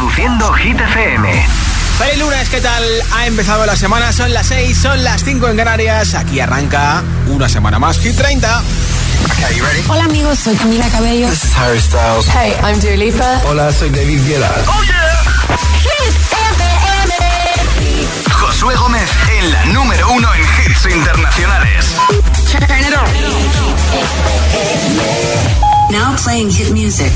Reproduciendo Hit FM. Feliz lunes, ¿qué tal? Ha empezado la semana, son las 6, son las 5 en Canarias. Aquí arranca una semana más Hit 30. Hola amigos, soy Camila Cabello. This is Harry Styles. Hey, I'm Dua Lipa. Hola, soy David Guetta. Oh yeah. Hit FM. Josué Gómez en la número uno en hits internacionales. Turn it on. Now playing hit music.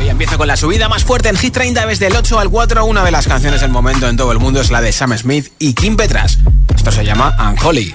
Y hoy empiezo con la subida más fuerte en Hit 30 desde el 8 al 4. Una de las canciones del momento en todo el mundo es la de Sam Smith y Kim Petras. Esto se llama Unholy.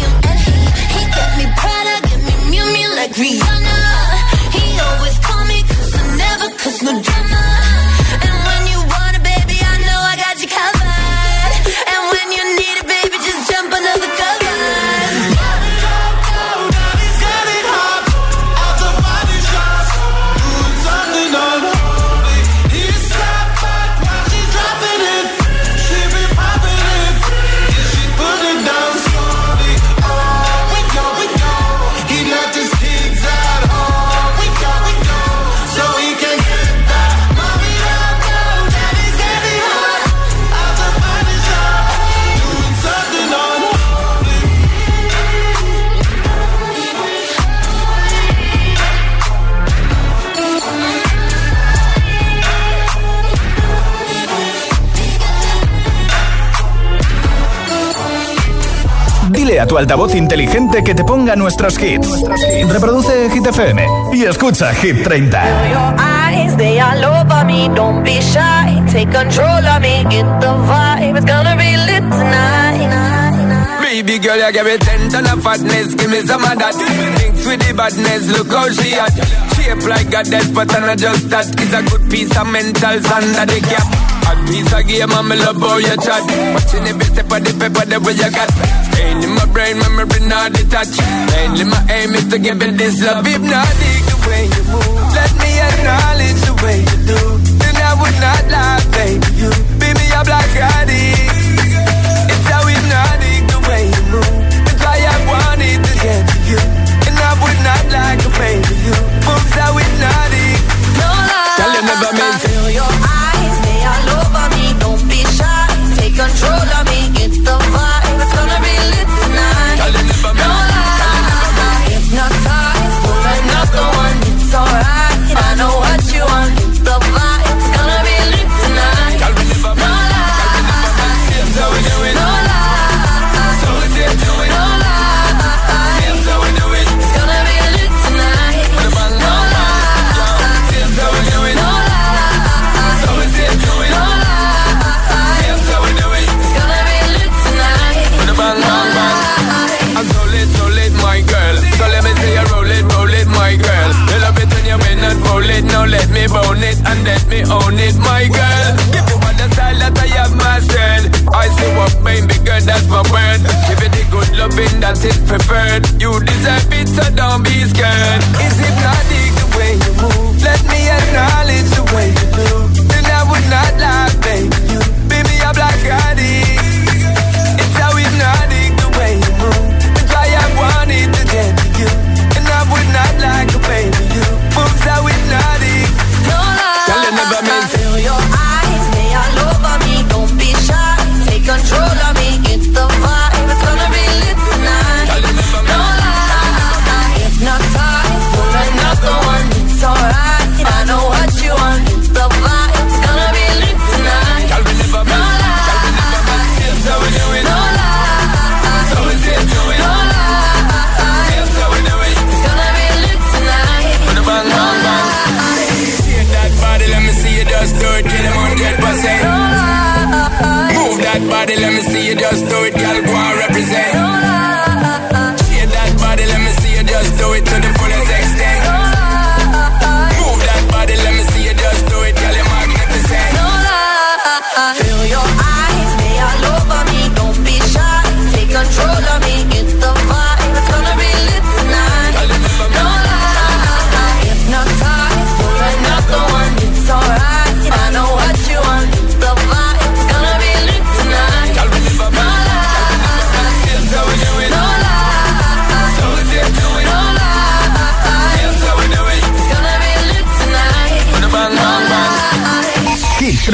tu altavoz inteligente que te ponga nuestros hits. Reproduce Hit FM y escucha Hit 30. Your eyes, they all over me. Don't be shy. Take control of me. Get the vibe. It's gonna be lit tonight. Baby girl, you give me ten ton of fatness, give me some of that. Thinks with the badness, look how she at. Shape like a death, but I'm not just that. It's a good piece of mental under the cap. Piece of game, I'm love how you chat. Watching every step of the paper, the way you got. Staying in my brain, memory not detached. Mainly my aim is to give it this love. If not, dig the way you move. Let me acknowledge the way you do. Then I would not lie, baby. You be me a black addict. It's how hypnotic the way you move. That's why I wanted to get to you. And I would not like baby you. Moves how hypnotic. No lie. Tell you never meant to.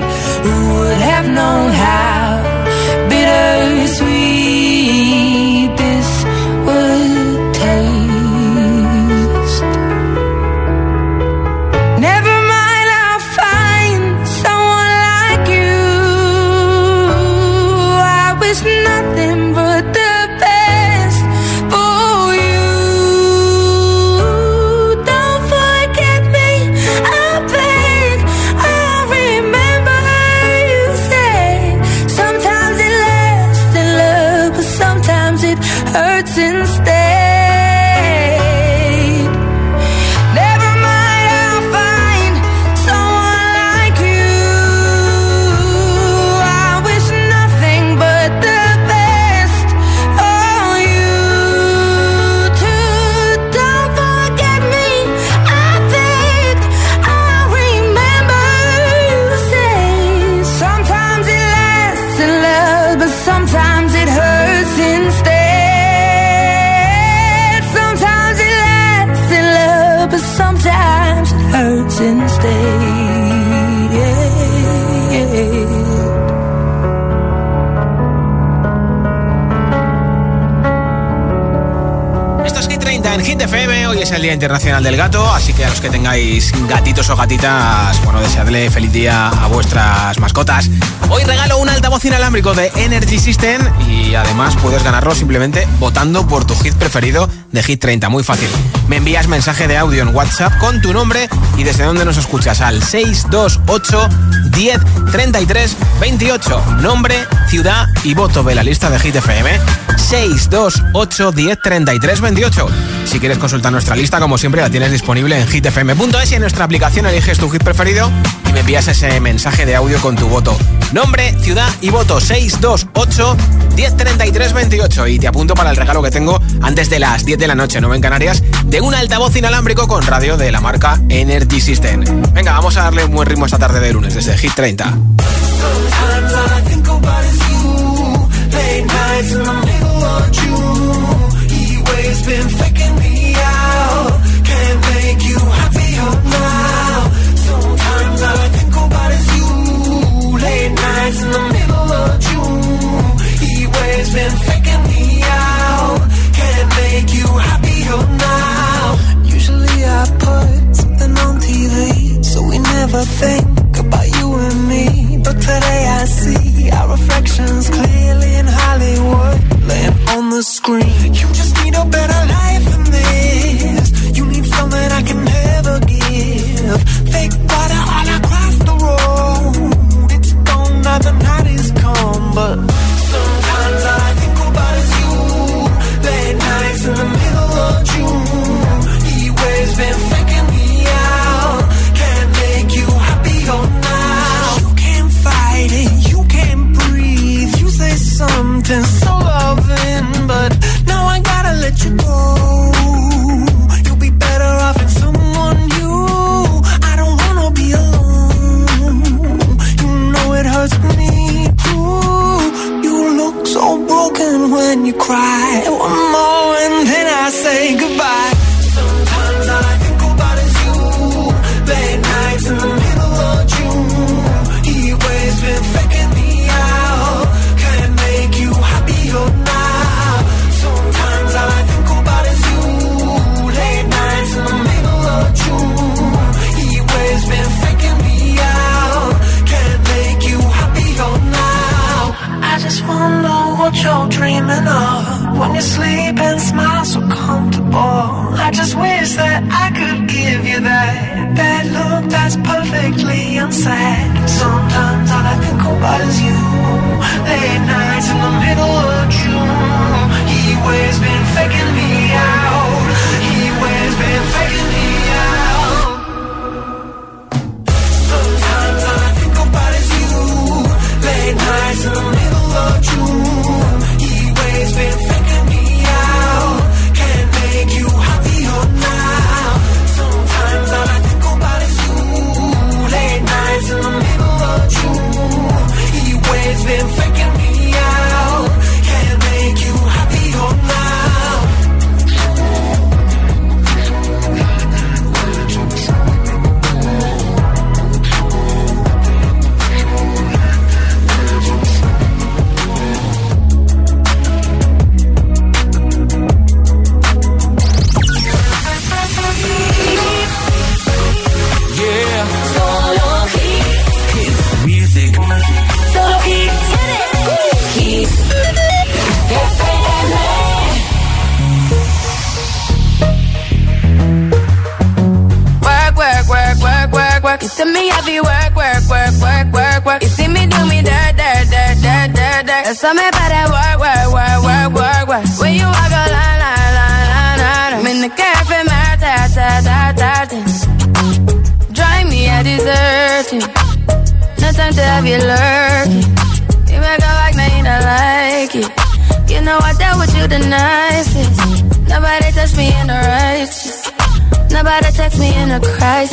right Hoy es el Día Internacional del Gato, así que a los que tengáis gatitos o gatitas, bueno, deseadle feliz día a vuestras mascotas. Hoy regalo un altavoz inalámbrico de Energy System y además puedes ganarlo simplemente votando por tu hit preferido de Hit 30. Muy fácil. Me envías mensaje de audio en WhatsApp con tu nombre y desde donde nos escuchas al 628 10 33 28. Nombre, ciudad y voto de la lista de Hit FM. 628 10 33 28. Si quieres consultar nuestra lista, como siempre, la tienes disponible en hitfm.es y en nuestra aplicación eliges tu hit preferido y me envías ese mensaje de audio con tu voto. Nombre, ciudad y voto 628 1033 28 y te apunto para el regalo que tengo antes de las 10 de la noche, no en Canarias, de un altavoz inalámbrico con radio de la marca Energy System. Venga, vamos a darle un buen ritmo esta tarde de lunes desde Hit 30. In the middle of June. He always been faking me out. Can't make you happier now. Sometimes all I think about is you. Late nights in the middle of June. He waves been faking me out. Can't make you happier now. Usually I put something on TV, so we never think about you and me. But today You just need a better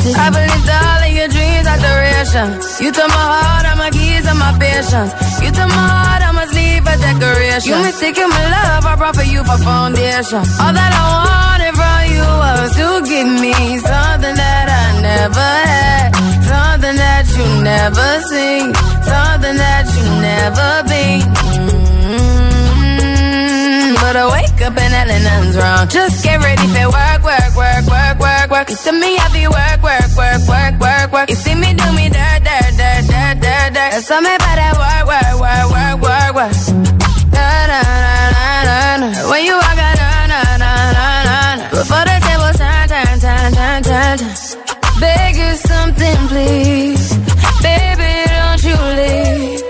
crisis. I believed all of your dreams are duration. You took my heart, all my keys, and my patience. You took my heart, I must leave a decoration. You mistaken my love, I brought for you for foundation. All that I wanted from you was to give me something that I never had, something that you never seen, something that you never been. Mm-hmm. But I wake up and hell nothing's wrong. Just get ready for work, work, work, work, work, work. You see me happy work, work, work, work, work, work. You see me do me dirt, dirt, dirt, dirt, dirt, dirt. There's something about that work, work, work, work, work, work. Da, da, da, da, da, da. When you walk out, na, na, na, na, na. Before the table turn, turn, turn, turn, turn, turn. Beg you something, please. Baby, don't you leave.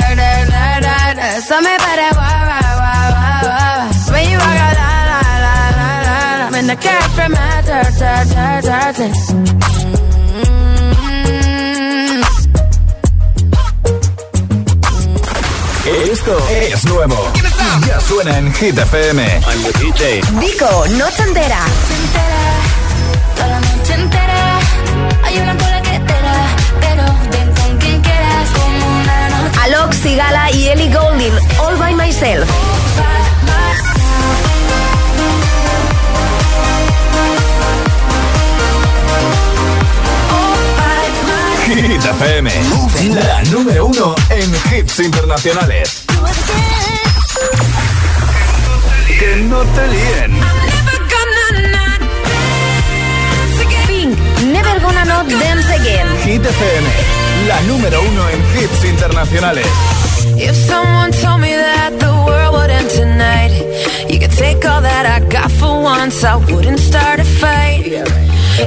When you walk out, la la la la la la. When the cat from my dirt, dirt, dirt, dirt, dirt. Esto es nuevo. Ya suena en Hit FM. I'm the DJ. Vico, noche entera. Toda la noche entera hay una Alok Sigala y Ellie Goulding, All by Myself. Hit FM. La número uno en hits internacionales. Que no te líen. Pink, Never Gonna Not Dance Again. Hit FM. La número uno en hits internacionales. If someone told me that the world would end tonight, you could take all that I got for once, I wouldn't start a fight.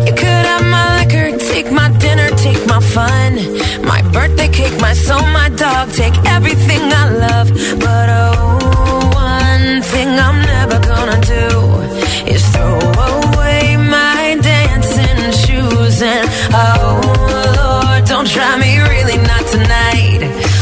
You could have my liquor, take my dinner, take my fun, my birthday cake, my soul, my dog, take everything I love. But oh, one thing I'm never gonna do is throw away my dancing shoes and oh don't try me really not tonight.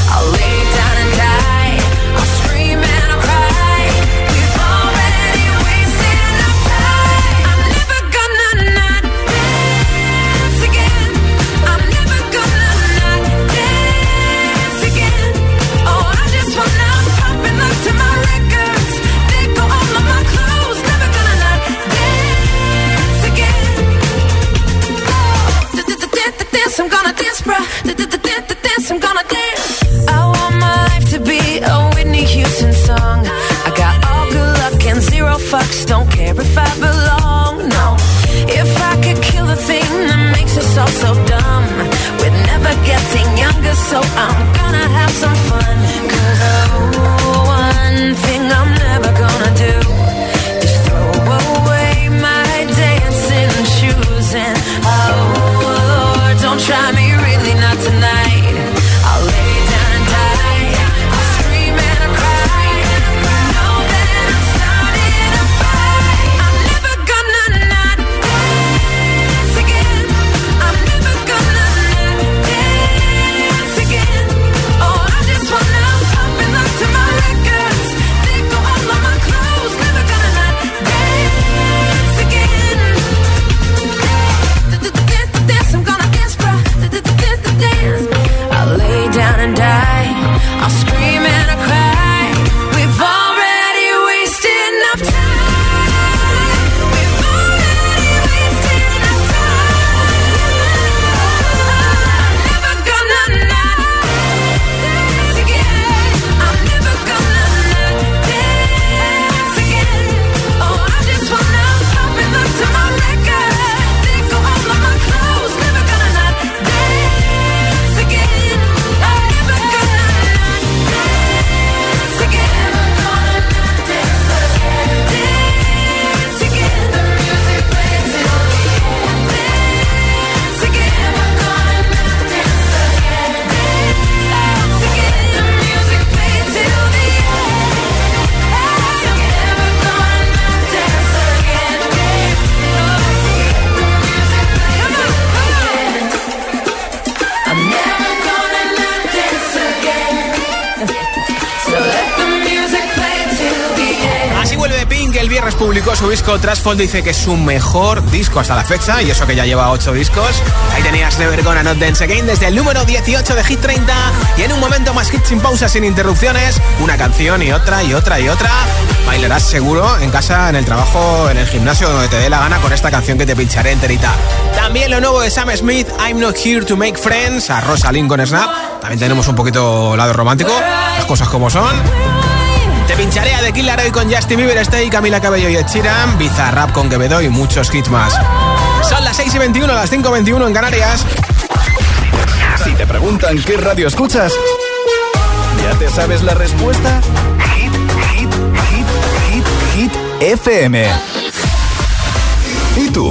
To be a Whitney Houston song. I got all good luck and zero fucks. Don't care if I belong. No, if I could kill the thing that makes us all so publicó su disco Trasfold, dice que es su mejor disco hasta la fecha, y eso que ya lleva 8 discos. Ahí tenías Never Gonna Not Dance Again desde el número 18 de Hit 30, y en un momento más hit sin pausas, sin interrupciones, una canción y otra y otra y otra. Bailarás seguro en casa, en el trabajo, en el gimnasio, donde te dé la gana con esta canción que te pincharé enterita. También lo nuevo de Sam Smith, I'm Not Here to Make Friends, a Rosa con Snap. También tenemos un poquito lado romántico, las cosas como son. Te pincharé a The Killer hoy con Justin Bieber, Stay, Camila Cabello y Ed Sheeran, Bizarrap con Quevedo y muchos hits más. Son las 6 y 21, las 5 y 21 en Canarias. Si te preguntan qué radio escuchas, ¿ya te sabes la respuesta? Hit, hit, hit, hit, hit, FM. ¿Y tú?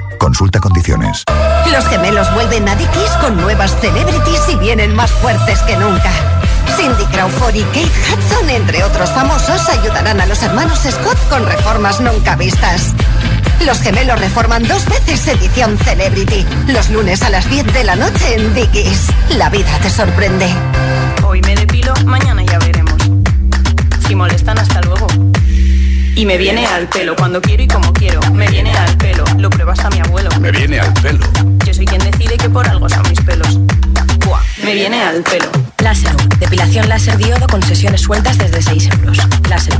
Consulta condiciones. Los gemelos vuelven a Dickies con nuevas celebrities y vienen más fuertes que nunca. Cindy Crawford y Kate Hudson, entre otros famosos, ayudarán a los hermanos Scott con reformas nunca vistas. Los gemelos reforman dos veces edición Celebrity. Los lunes a las 10 de la noche en Dickies. La vida te sorprende. Hoy me depilo, mañana ya veremos. Si molestan, hasta luego. Y me viene al pelo cuando quiero y como quiero. Me viene al pelo, lo prueba hasta mi abuelo. Me viene al pelo. Yo soy quien decide que por algo son mis pelos. Buah, me viene al pelo. Láser, depilación láser diodo con sesiones sueltas desde 6 euros. Láser,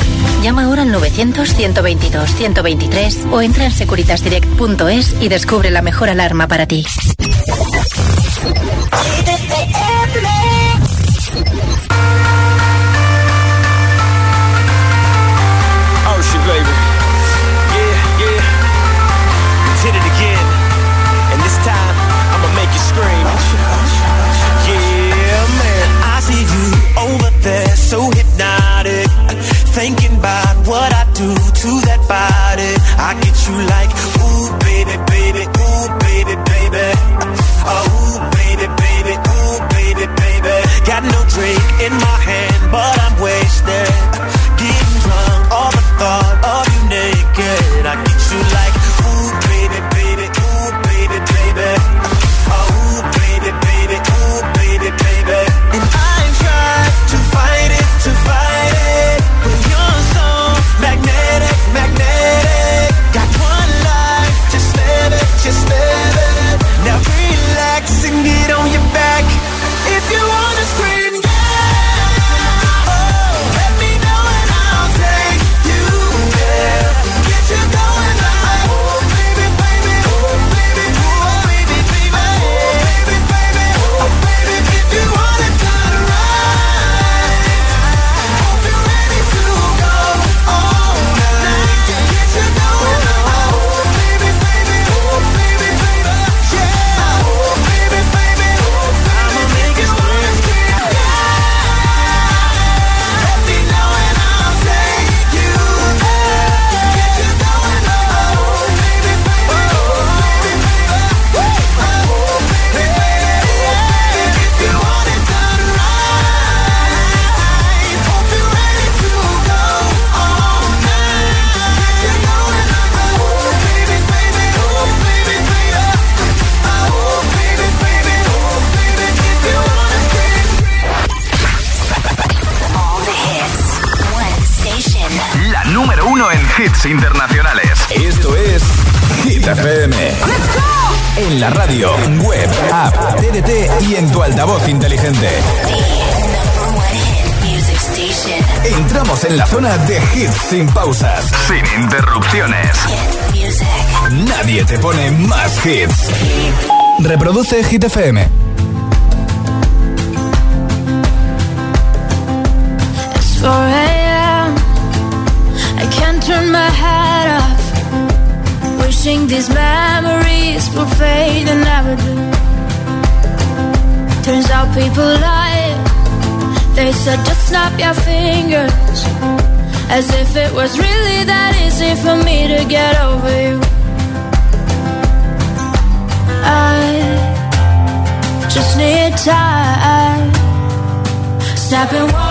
Llama ahora al 900-122-123 o entra en securitasdirect.es y descubre la mejor alarma para ti. Ocean, baby. Yeah, yeah. We did it again. And this time, I'ma make you scream. Yeah, man. I see you over there, so hypnotic. Thinking about what I do to that body. I get you like, ooh, baby, baby, ooh, baby, baby. Oh, ooh, baby, baby, ooh, baby, baby. Got no drink in my hand, but I'm wasted. how people lie. They said just snap your fingers, as if it was really that easy for me to get over you. I just need time, snap and walk.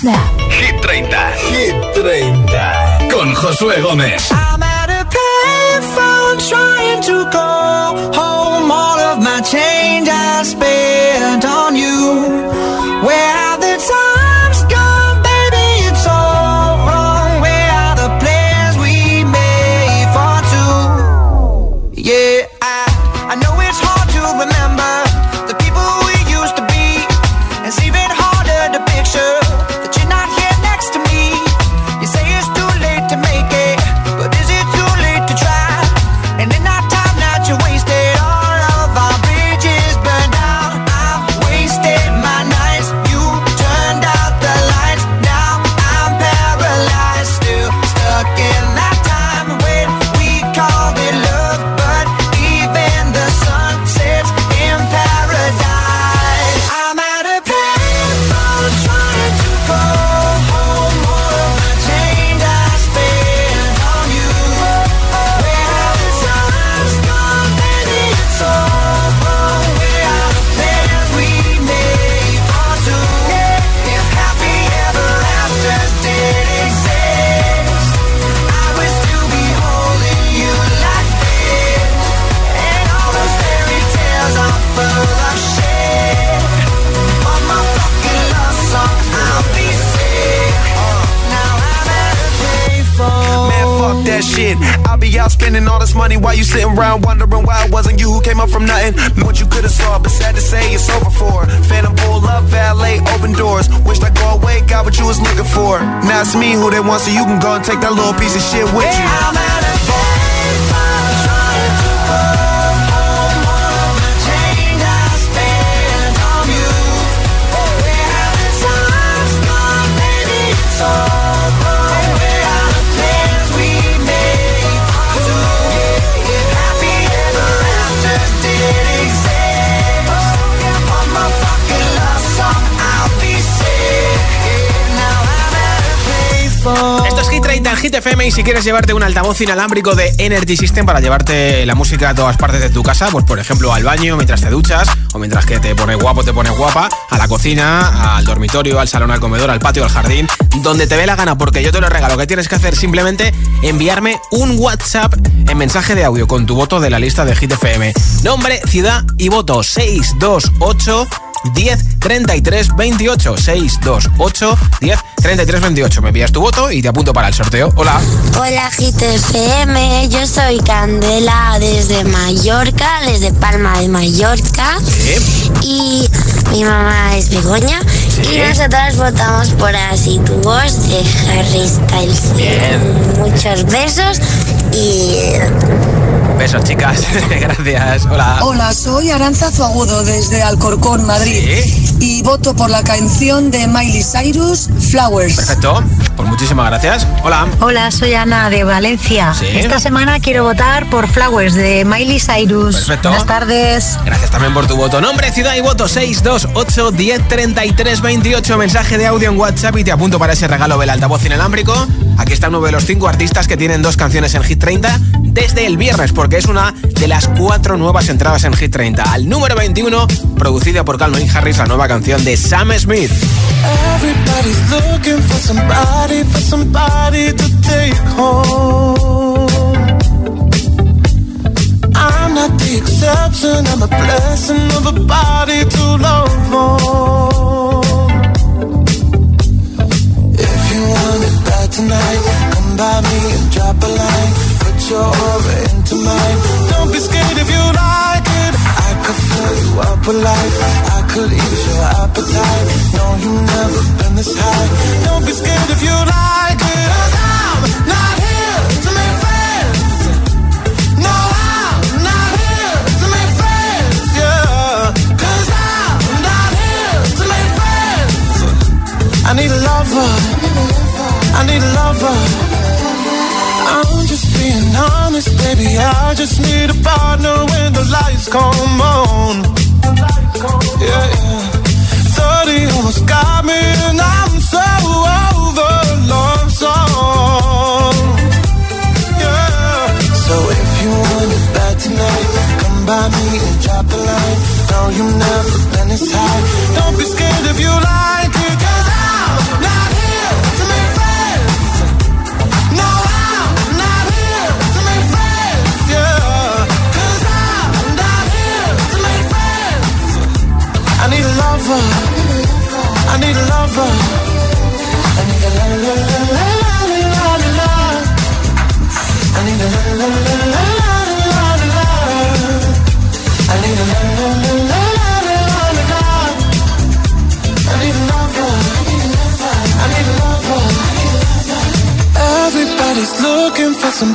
Snap. Hit 30. Hit 30. Con Josué Gómez. I'm at a payphone trying to go home. All of my change I spent. Money while you sitting around wondering why it wasn't you who came up from nothing. What you could have saw, but sad to say it's over for. Phantom pull up, valet, open doors. Wished I go away, got what you was looking for. Now it's me who they want, so you can go and take that little piece of shit with you. I'm Hit 30 en Hit FM y si quieres llevarte un altavoz inalámbrico de Energy System para llevarte la música a todas partes de tu casa, pues por ejemplo al baño mientras te duchas o mientras que te pones guapo, te pones guapa, a la cocina, al dormitorio, al salón, al comedor, al patio, al jardín, donde te dé la gana porque yo te lo regalo. ¿Qué tienes que hacer? Simplemente enviarme un WhatsApp en mensaje de audio con tu voto de la lista de Hit FM. Nombre, ciudad y voto 628 10 33 28 628 10 33 28 me envías tu voto y te apunto para el sorteo. Hola. Hola GTFM, yo soy Candela desde Mallorca, desde Palma de Mallorca. Y mi mamá es Begoña. Y nosotras votamos por Así tu voz de Harry Styles. Muchos besos y besos chicas gracias hola Hola, soy Aranza Zuagudo desde Alcorcón, Madrid. Y voto por la canción de Miley Cyrus, Flowers. perfecto pues muchísimas gracias hola Hola, soy Ana de Valencia. Sí. Esta semana quiero votar por Flowers de Miley Cyrus. Perfecto. Buenas tardes. Gracias también por tu voto. Nombre, ciudad y voto 628 10 33 28. Mensaje de audio en WhatsApp y te apunto para ese regalo del altavoz inalámbrico. Aquí está uno de los cinco artistas que tienen dos canciones en Hit 30 desde el viernes, porque es una de las cuatro nuevas entradas en Hit 30. Al número 21, producida por Calvin Harris, la nueva canción de Sam Smith. I'm not the exception, I'm a to love on. Tonight, come by me and drop a line. Put your aura into mine. Don't be scared if you like it. I could fill you up with life. I could ease your appetite. No, you've never been this high. Don't be scared if you like it. I'm not here to make friends. No, I'm not here to make friends. Yeah. Cause I'm not here to make friends. I need a lover. I need a lover. I'm just being honest, baby. I just need a partner when the lights come on. Yeah, yeah. 30 almost got me,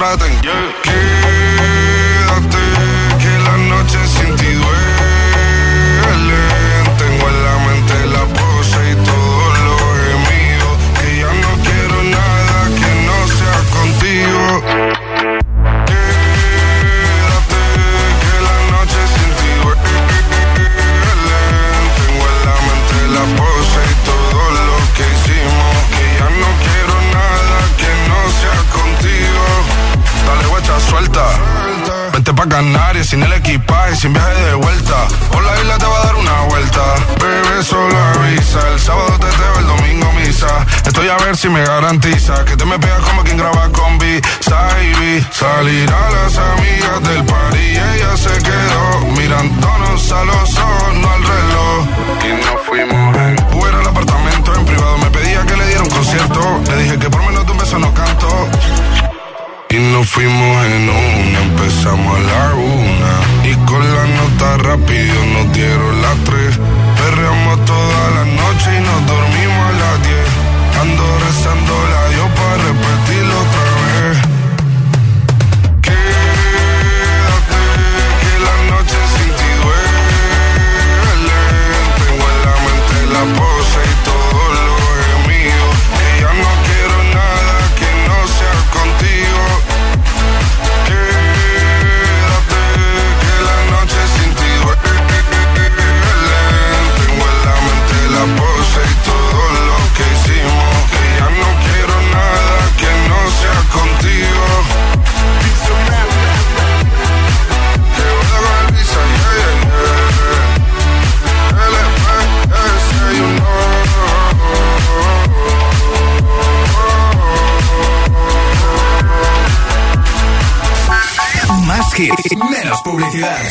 traten. Yeah. Charlie.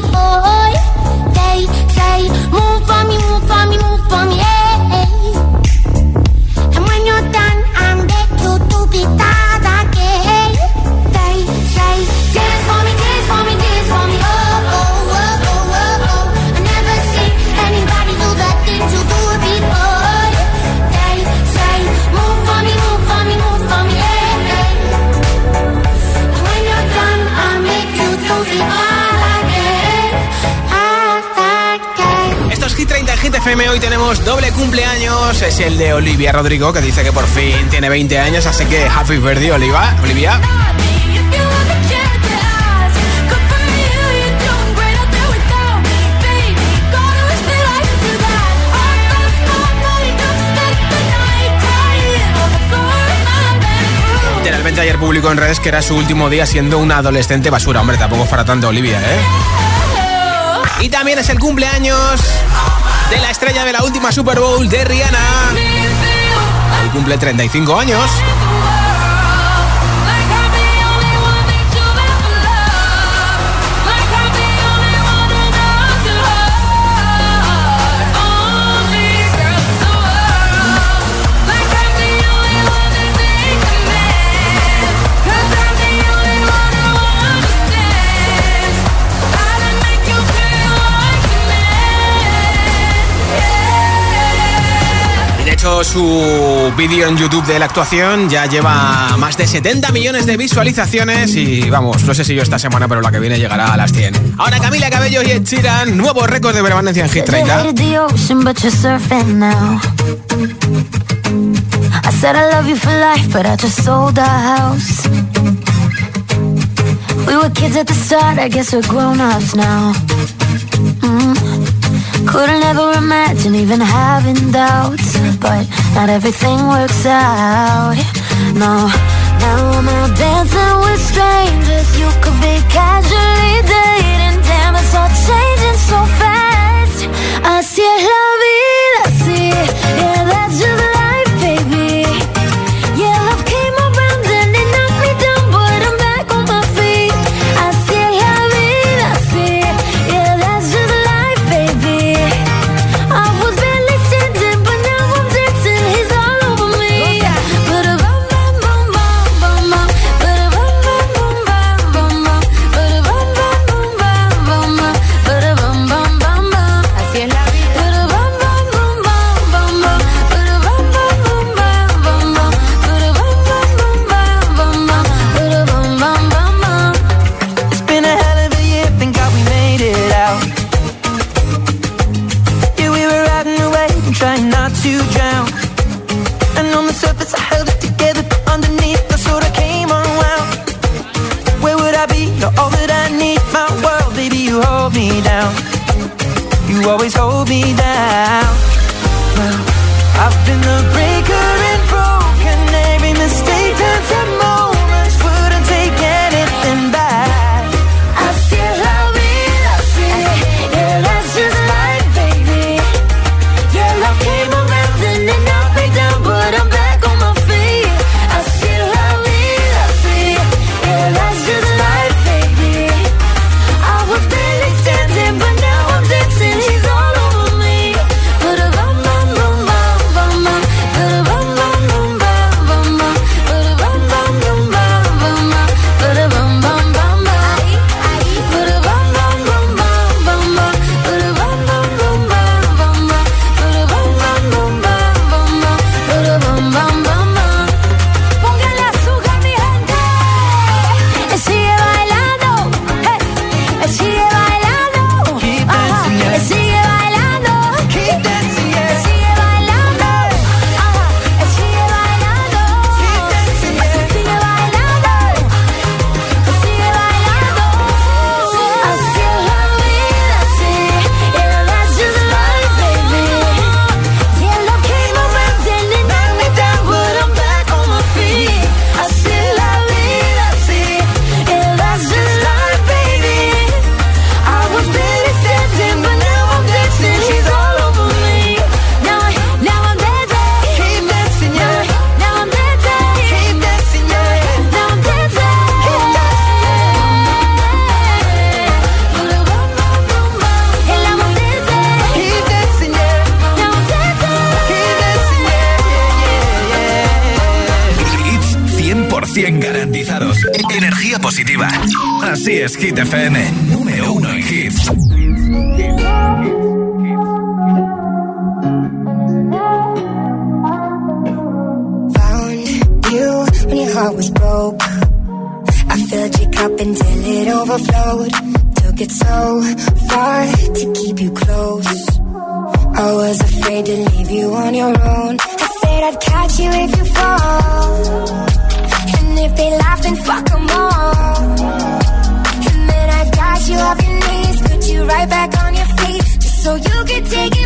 move for Done. I'm there to, to be done. Hoy tenemos doble cumpleaños. Es el de Olivia Rodrigo, que dice que por fin tiene 20 años. Así que happy birthday, Oliva. Olivia. Literalmente ayer publicó en redes que era su último día siendo una adolescente basura. Hombre, tampoco es para tanto Olivia, ¿eh? Y también es el cumpleaños de la estrella de la última Super Bowl de Rihanna. Hoy cumple 35 años. Su vídeo en YouTube de la actuación ya lleva más de 70 millones de visualizaciones y vamos, no sé si yo esta semana, pero la que viene llegará a las 100. Ahora Camila Cabello y Ed Sheeran, nuevo récord de permanencia en Hit 30. I said I love you for life, but I just sold our house. We were kids at the start, I guess we're grown-ups now. Couldn't ever imagine even having doubts But not everything works out. No, now I'm out dancing with strangers. You could be casually dating. Damn, it's all changing so fast. Así es la vida, sí Yeah, that's just Hit FM, número uno en hits. Found you when your heart was broke. I filled your cup until it overflowed. Took it so far to keep you close. I was afraid to leave you on your own. I said I'd catch you if you fall. And if they laugh, then fuck them all. so you can take it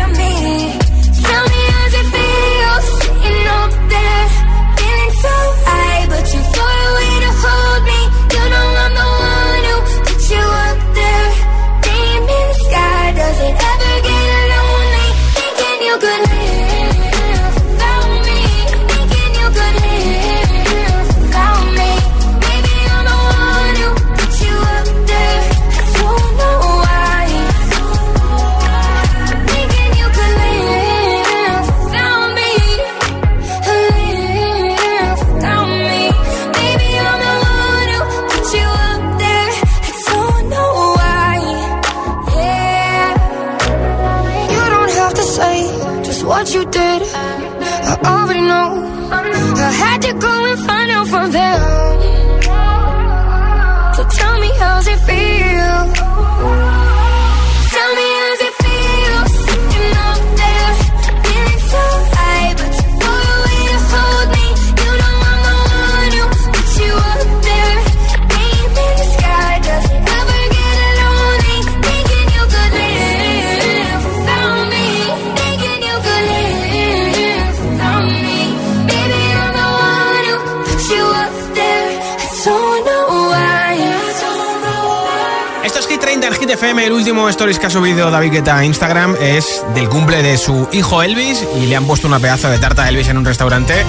El último stories que ha subido David Guetta a Instagram es del cumple de su hijo Elvis y le han puesto una pedazo de tarta a Elvis en un restaurante.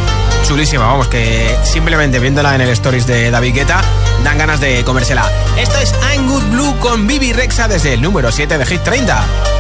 Chulísima, vamos, que simplemente viéndola en el stories de David Guetta dan ganas de comérsela. Esto es I'm Good Blue con Bibi Rexa desde el número 7 de Hit 30.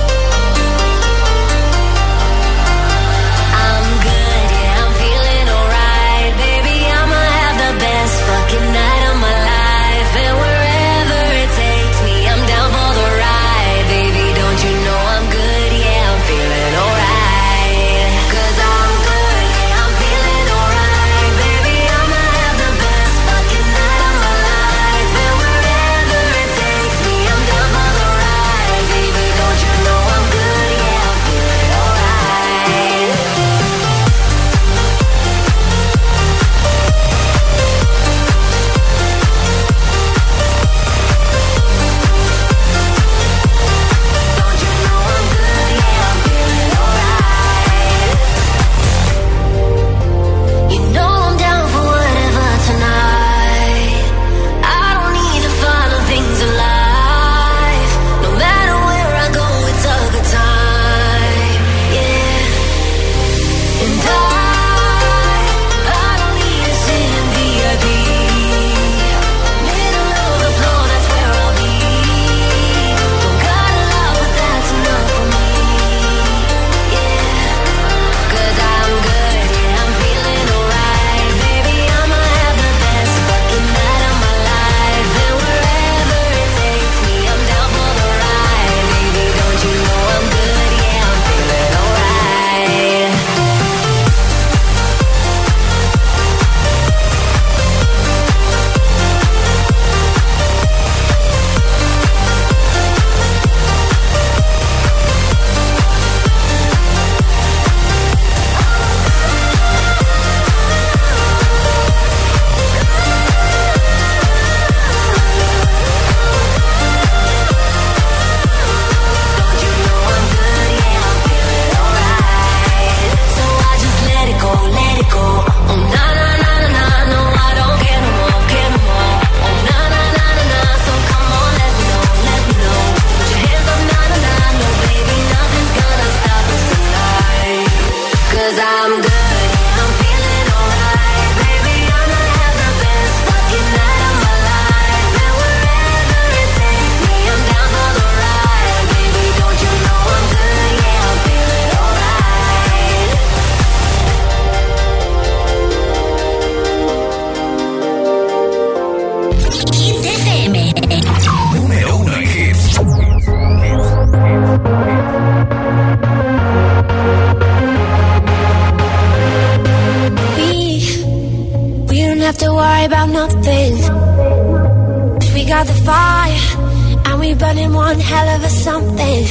one hell of a something.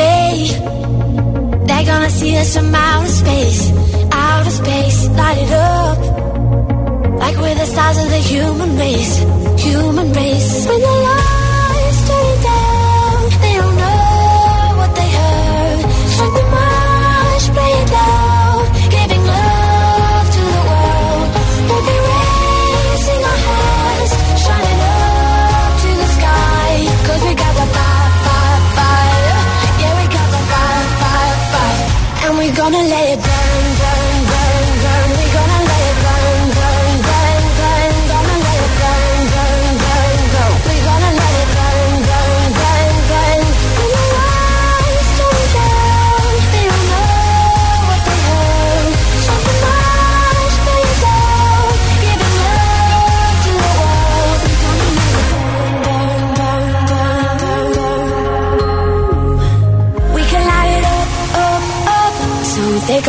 They, they're gonna see us from outer space, outer space, light it up. Like we're the stars of the human race, human race. When the light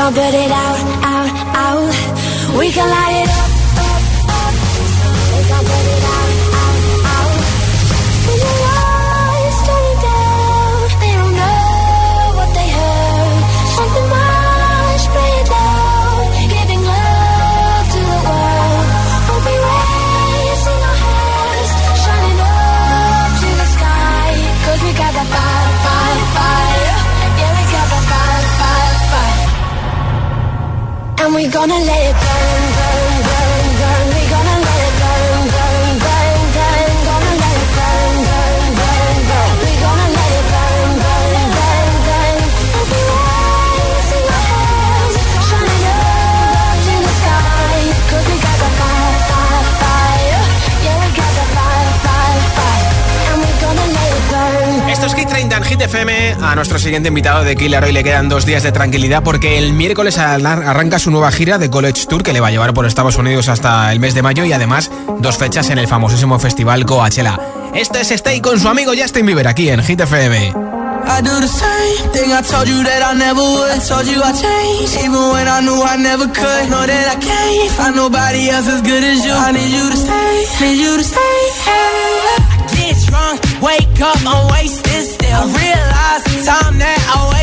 Can't it out, out, out. We can light. gonna let it go. Hit FM. A nuestro siguiente invitado de Killer hoy le quedan dos días de tranquilidad porque el miércoles arranca su nueva gira de College Tour que le va a llevar por Estados Unidos hasta el mes de mayo y además dos fechas en el famosísimo festival Coachella. Este es Stay con su amigo Justin Bieber aquí en Hit FM. get drunk, wake up, I'm wasted still. I realize the time that I waste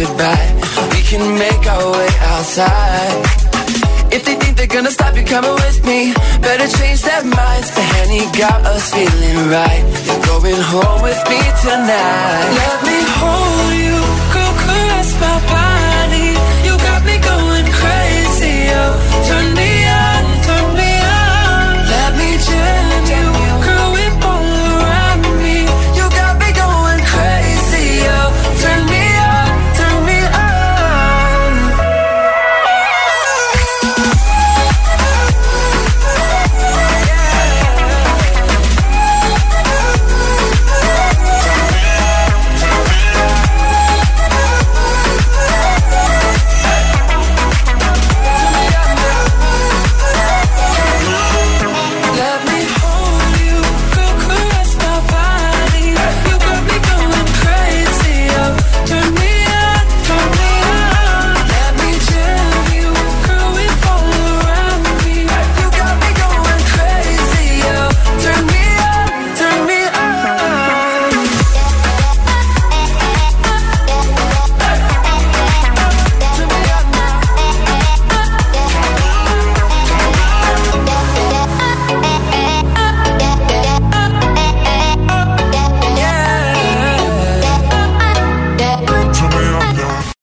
goodbye. We can make our way outside. If they think they're gonna stop you coming with me, better change their minds. The Henny got us feeling right. You're going home with me tonight. Let me hold you